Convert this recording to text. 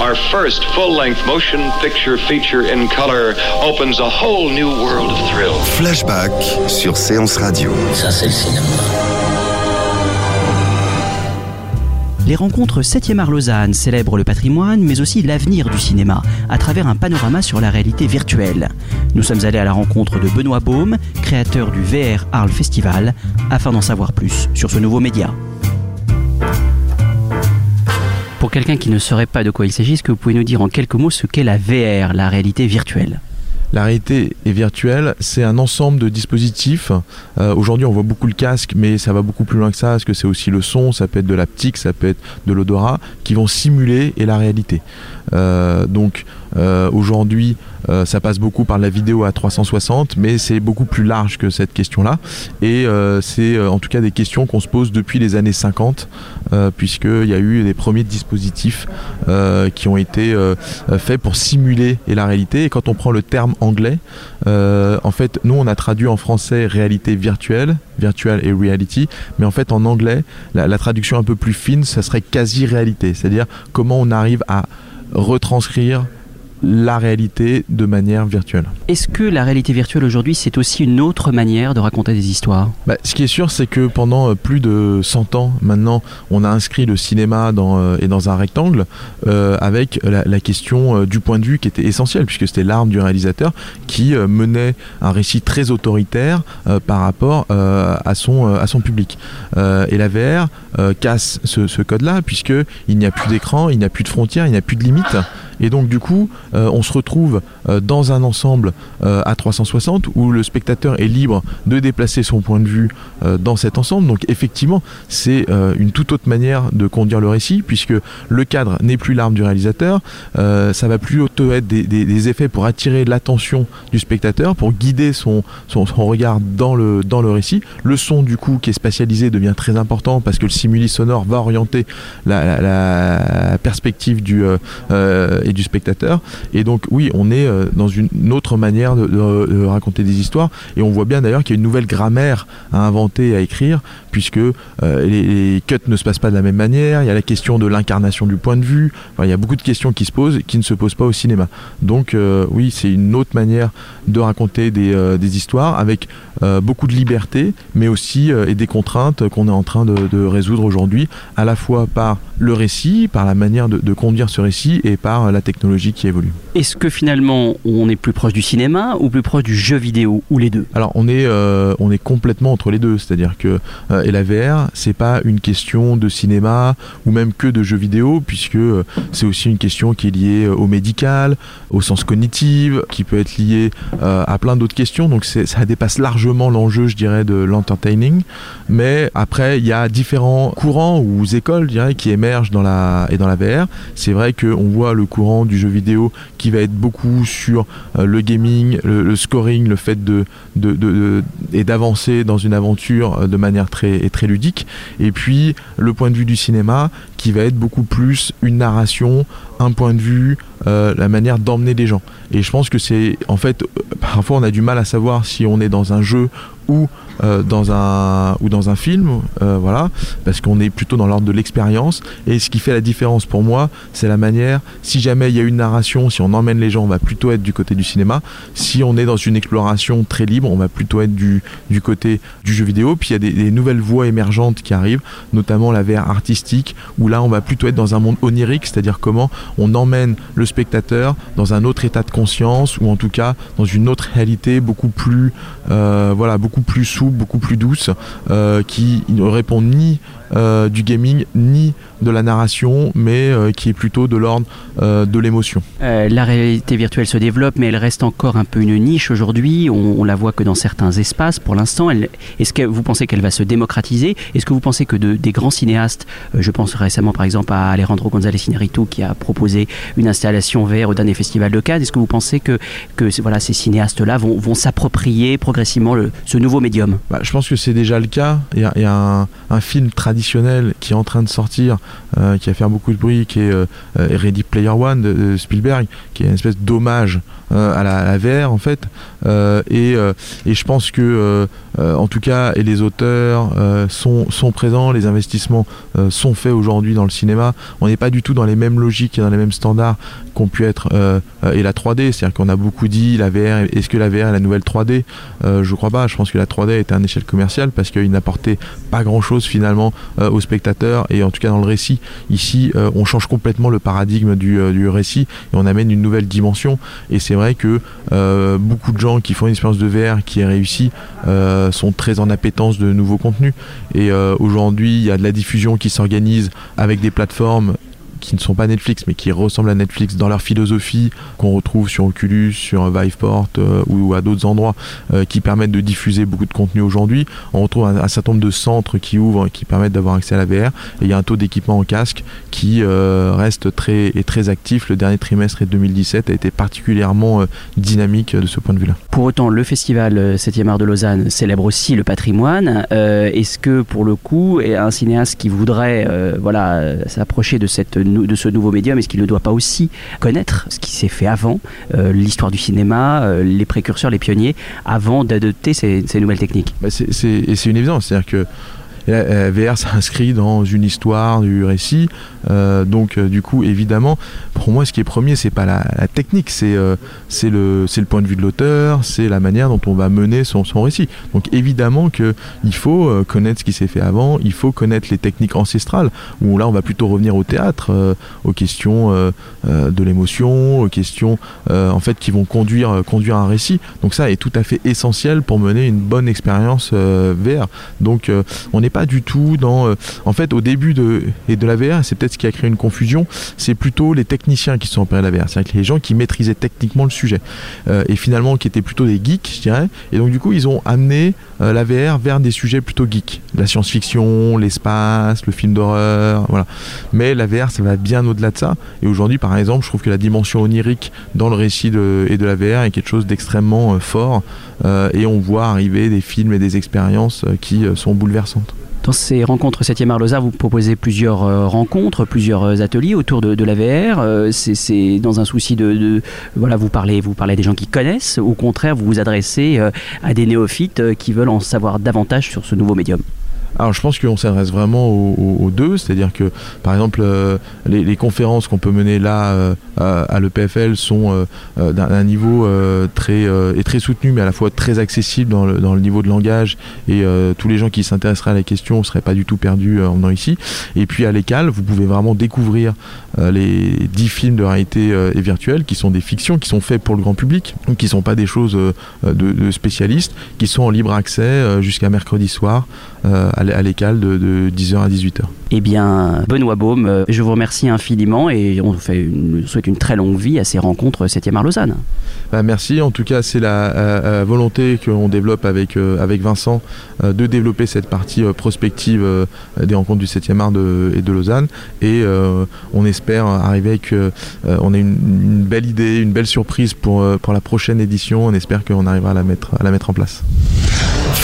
Our first full-length motion picture feature in color opens a whole new world of thrill. Flashback sur Séance Radio. Ça, c'est le cinéma. Les rencontres 7e art Lausanne célèbrent le patrimoine, mais aussi l'avenir du cinéma, à travers un panorama sur la réalité virtuelle. Nous sommes allés à la rencontre de Benoît Baume, créateur du VR Arles Festival, afin d'en savoir plus sur ce nouveau média. Pour quelqu'un qui ne saurait pas de quoi il s'agit, est-ce que vous pouvez nous dire en quelques mots ce qu'est la VR, la réalité virtuelle? La réalité est virtuelle, c'est un ensemble de dispositifs. Euh, Aujourd'hui, on voit beaucoup le casque, mais ça va beaucoup plus loin que ça, parce que c'est aussi le son, ça peut être de l'aptique, ça peut être de l'odorat, qui vont simuler et la réalité. Euh, donc euh, aujourd'hui, euh, ça passe beaucoup par la vidéo à 360, mais c'est beaucoup plus large que cette question-là. Et euh, c'est euh, en tout cas des questions qu'on se pose depuis les années 50, euh, puisqu'il y a eu des premiers dispositifs euh, qui ont été faits pour simuler et la réalité. Et quand on prend le terme anglais, en fait, nous on a traduit en français réalité virtuelle, virtual et reality, mais en fait en anglais, la, la traduction un peu plus fine, ça serait quasi-réalité, c'est-à-dire comment on arrive à retranscrire la réalité de manière virtuelle. Est-ce que la réalité virtuelle aujourd'hui, c'est aussi une autre manière de raconter des histoires? Bah, ce qui est sûr, c'est que pendant euh, plus de 100 ans maintenant, on a inscrit le cinéma dans, euh, et dans un rectangle euh, avec la, la question euh, du point de vue qui était essentiel, puisque c'était l'arme du réalisateur qui euh, menait un récit très autoritaire par rapport à, son, à son public. Et la VR casse ce, ce code-là, puisqu'il n'y a plus d'écran, il n'y a plus de frontières, il n'y a plus de limites. Et donc du coup, on se retrouve euh, dans un ensemble euh, à 360 où le spectateur est libre de déplacer son point de vue euh, dans cet ensemble. Donc effectivement, c'est euh, une toute autre manière de conduire le récit puisque le cadre n'est plus l'arme du réalisateur. Euh, ça va plutôt être des, des- effets pour attirer l'attention du spectateur, pour guider son, regard dans le, dans le récit. Le son du coup qui est spatialisé devient très important parce que le simuli sonore va orienter la, perspective du, euh, euh, et du spectateur. Et donc oui, on est euh, dans une autre manière de, raconter des histoires. Et on voit bien d'ailleurs qu'il y a une nouvelle grammaire à inventer, à écrire, puisque euh, les, cuts ne se passent pas de la même manière. Il y a la question de l'incarnation du point de vue. Il y a beaucoup de questions qui se posent et qui ne se posent pas au cinéma. Donc euh, oui, c'est une autre manière de raconter des, histoires avec beaucoup de liberté, mais aussi et des contraintes qu'on est en train de, résoudre aujourd'hui, à la fois par le récit, par la manière de, de conduire ce récit et par la technologie qui évolue. Est-ce que finalement on est plus proche du cinéma ou plus proche du jeu vidéo ou les deux? Alors on est euh, on est complètement entre les deux, c'est-à-dire que euh, et la VR c'est pas une question de cinéma ou même que de jeux vidéo puisque euh, c'est aussi une question qui est liée au médical, au sens cognitif, qui peut être liée à plein d'autres questions. Donc ça dépasse largement l'enjeu, je dirais, de l'entertaining. Mais après il y a différents courants ou écoles, je dirais, qui émergent dans la et dans la VR. C'est vrai qu'on voit le courant du jeu vidéo qui va être beaucoup sur euh, le gaming, le, scoring, le fait et d'avancer dans une aventure euh, de manière très, ludique. Et puis le point de vue du cinéma qui va être beaucoup plus une narration, un point de vue, euh, la manière d'emmener les gens. Et je pense que c'est en fait parfois on a du mal à savoir si on est dans un jeu ou euh, dans un ou dans un film, euh, voilà, parce qu'on est plutôt dans l'ordre de l'expérience. Et ce qui fait la différence pour moi, c'est la manière. Si jamais il y a une narration, si on emmène les gens, on va plutôt être du côté du cinéma. Si on est dans une exploration très libre, on va plutôt être du du côté du jeu vidéo. Puis il y a des, nouvelles voies émergentes qui arrivent, notamment la VR artistique, où là on va plutôt être dans un monde onirique, c'est-à-dire comment on emmène le spectateur dans un autre état de conscience ou en tout cas dans une autre réalité beaucoup plus, euh, voilà, beaucoup plus souple, beaucoup plus douce, euh, qui ne répond ni euh, du gaming ni de la narration, mais euh, qui est plutôt de l'ordre euh, de l'émotion. la réalité virtuelle se développe, mais elle reste encore un peu une niche aujourd'hui. On, la voit que dans certains espaces pour l'instant. Est-ce que vous pensez qu'elle va se démocratiser? Est-ce que vous pensez que de, des grands cinéastes, je pense récemment par exemple à Alejandro González Iñárritu qui a proposé une installation VR au dernier festival de Cannes, est-ce que vous pensez que, que voilà, ces cinéastes-là vont, vont s'approprier progressivement le, ce nouveau médium? Bah, Je pense que c'est déjà le cas. Il y a, il y a un, un film traditionnel qui est en train de sortir, euh, qui a fait beaucoup de bruit, qui est euh, euh, Ready Player One de, Spielberg, qui est une espèce d'hommage à la, VR en fait. Et, je pense que, en tout cas, et les auteurs sont, présents, les investissements sont faits aujourd'hui dans le cinéma. On n'est pas du tout dans les mêmes logiques et dans les mêmes standards qu'ont pu être et la 3D. C'est-à-dire qu'on a beaucoup dit la VR, est-ce que la VR est la nouvelle 3D Je crois pas. Je pense que la 3D était à un échelle commerciale parce qu'il n'apportait pas grand-chose finalement euh, aux spectateurs et en tout cas dans le récit. Ici, euh, on change complètement le paradigme euh, du, récit et on amène une nouvelle dimension. Et c'est vrai que beaucoup de gens qui font une expérience de VR qui est réussie sont très en appétence de nouveaux contenus. Et aujourd'hui, il y a de la diffusion qui s'organise avec des plateformes qui ne sont pas Netflix mais qui ressemblent à Netflix dans leur philosophie qu'on retrouve sur Oculus, sur Viveport euh, ou à d'autres endroits euh, qui permettent de diffuser beaucoup de contenu aujourd'hui. On retrouve un, certain nombre de centres qui ouvrent et qui permettent d'avoir accès à la VR et il y a un taux d'équipement en casque qui euh, reste très et très actif. Le dernier trimestre et 2017 a été particulièrement dynamique de ce point de vue-là. Pour autant, le festival 7e art de Lausanne célèbre aussi le patrimoine. Est-ce que pour le coup, un cinéaste qui voudrait voilà s'approcher de cette de ce nouveau médium Est-ce qu'il ne doit pas aussi connaître ce qui s'est fait avant, euh, l'histoire du cinéma, euh, les précurseurs, les pionniers, avant d'adopter ces, nouvelles techniques. Bah, C'est une évidence, c'est-à-dire que la VR s'inscrit dans une histoire du récit. Euh, donc euh, du coup, évidemment, pour moi, ce qui est premier, c'est pas la, technique, c'est euh, le le point de vue de l'auteur, c'est la manière dont on va mener son, son récit. Donc évidemment que il faut connaître ce qui s'est fait avant, il faut connaître les techniques ancestrales. Où là, on va plutôt revenir au théâtre, aux questions de l'émotion, aux questions en fait qui vont conduire conduire un récit. Donc ça est tout à fait essentiel pour mener une bonne expérience VR. Donc on n'est pas du tout dans en fait au début de et de la VR, c'est peut-être ce qui a créé une confusion, c'est plutôt les techniciens qui sont opérés à la VR, c'est-à-dire les gens qui maîtrisaient techniquement le sujet euh, et finalement qui étaient plutôt des geeks, je dirais. Et donc du coup, ils ont amené euh, la VR vers des sujets plutôt geeks, la science-fiction, l'espace, le film d'horreur, voilà. Mais la VR, ça va bien au-delà de ça. Et aujourd'hui, par exemple, je trouve que la dimension onirique dans le récit de, et de la VR est quelque chose d'extrêmement euh, fort. et on voit arriver des films et des expériences qui sont bouleversantes. Dans ces rencontres 7e Arlosa, vous proposez plusieurs euh, rencontres, plusieurs euh, ateliers autour de, la VR. Euh, c'est dans un souci de, voilà, vous parlez, vous parlez des gens qui connaissent. Au contraire, vous vous adressez à des néophytes qui veulent en savoir davantage sur ce nouveau médium. Alors je pense qu'on s'adresse vraiment aux, deux, c'est-à-dire que par exemple euh, les, conférences qu'on peut mener là euh, à, l'EPFL sont euh, d'un niveau très et très soutenu, mais à la fois très accessible dans le, niveau de langage et tous les gens qui s'intéresseraient à la question ne seraient pas du tout perdus en venant ici. Et puis à l'école, vous pouvez vraiment découvrir les dix films de réalité et virtuelle qui sont des fictions qui sont faits pour le grand public, donc qui sont pas des choses de, de, spécialistes, qui sont en libre accès jusqu'à mercredi soir à l'école de, 10h à 18h. Eh bien, Benoît Baume, euh, je vous remercie infiniment et on vous fait une, souhaite une très longue vie à ces rencontres 7e art Lausanne. Bah, merci, en tout cas c'est la euh, euh, volonté qu'on développe avec, avec Vincent de développer cette partie prospective des rencontres du 7e art et de Lausanne et on espère arriver avec, on a une, une, belle idée, une belle surprise pour, pour la prochaine édition, on espère qu'on arrivera à la mettre, à la mettre en place.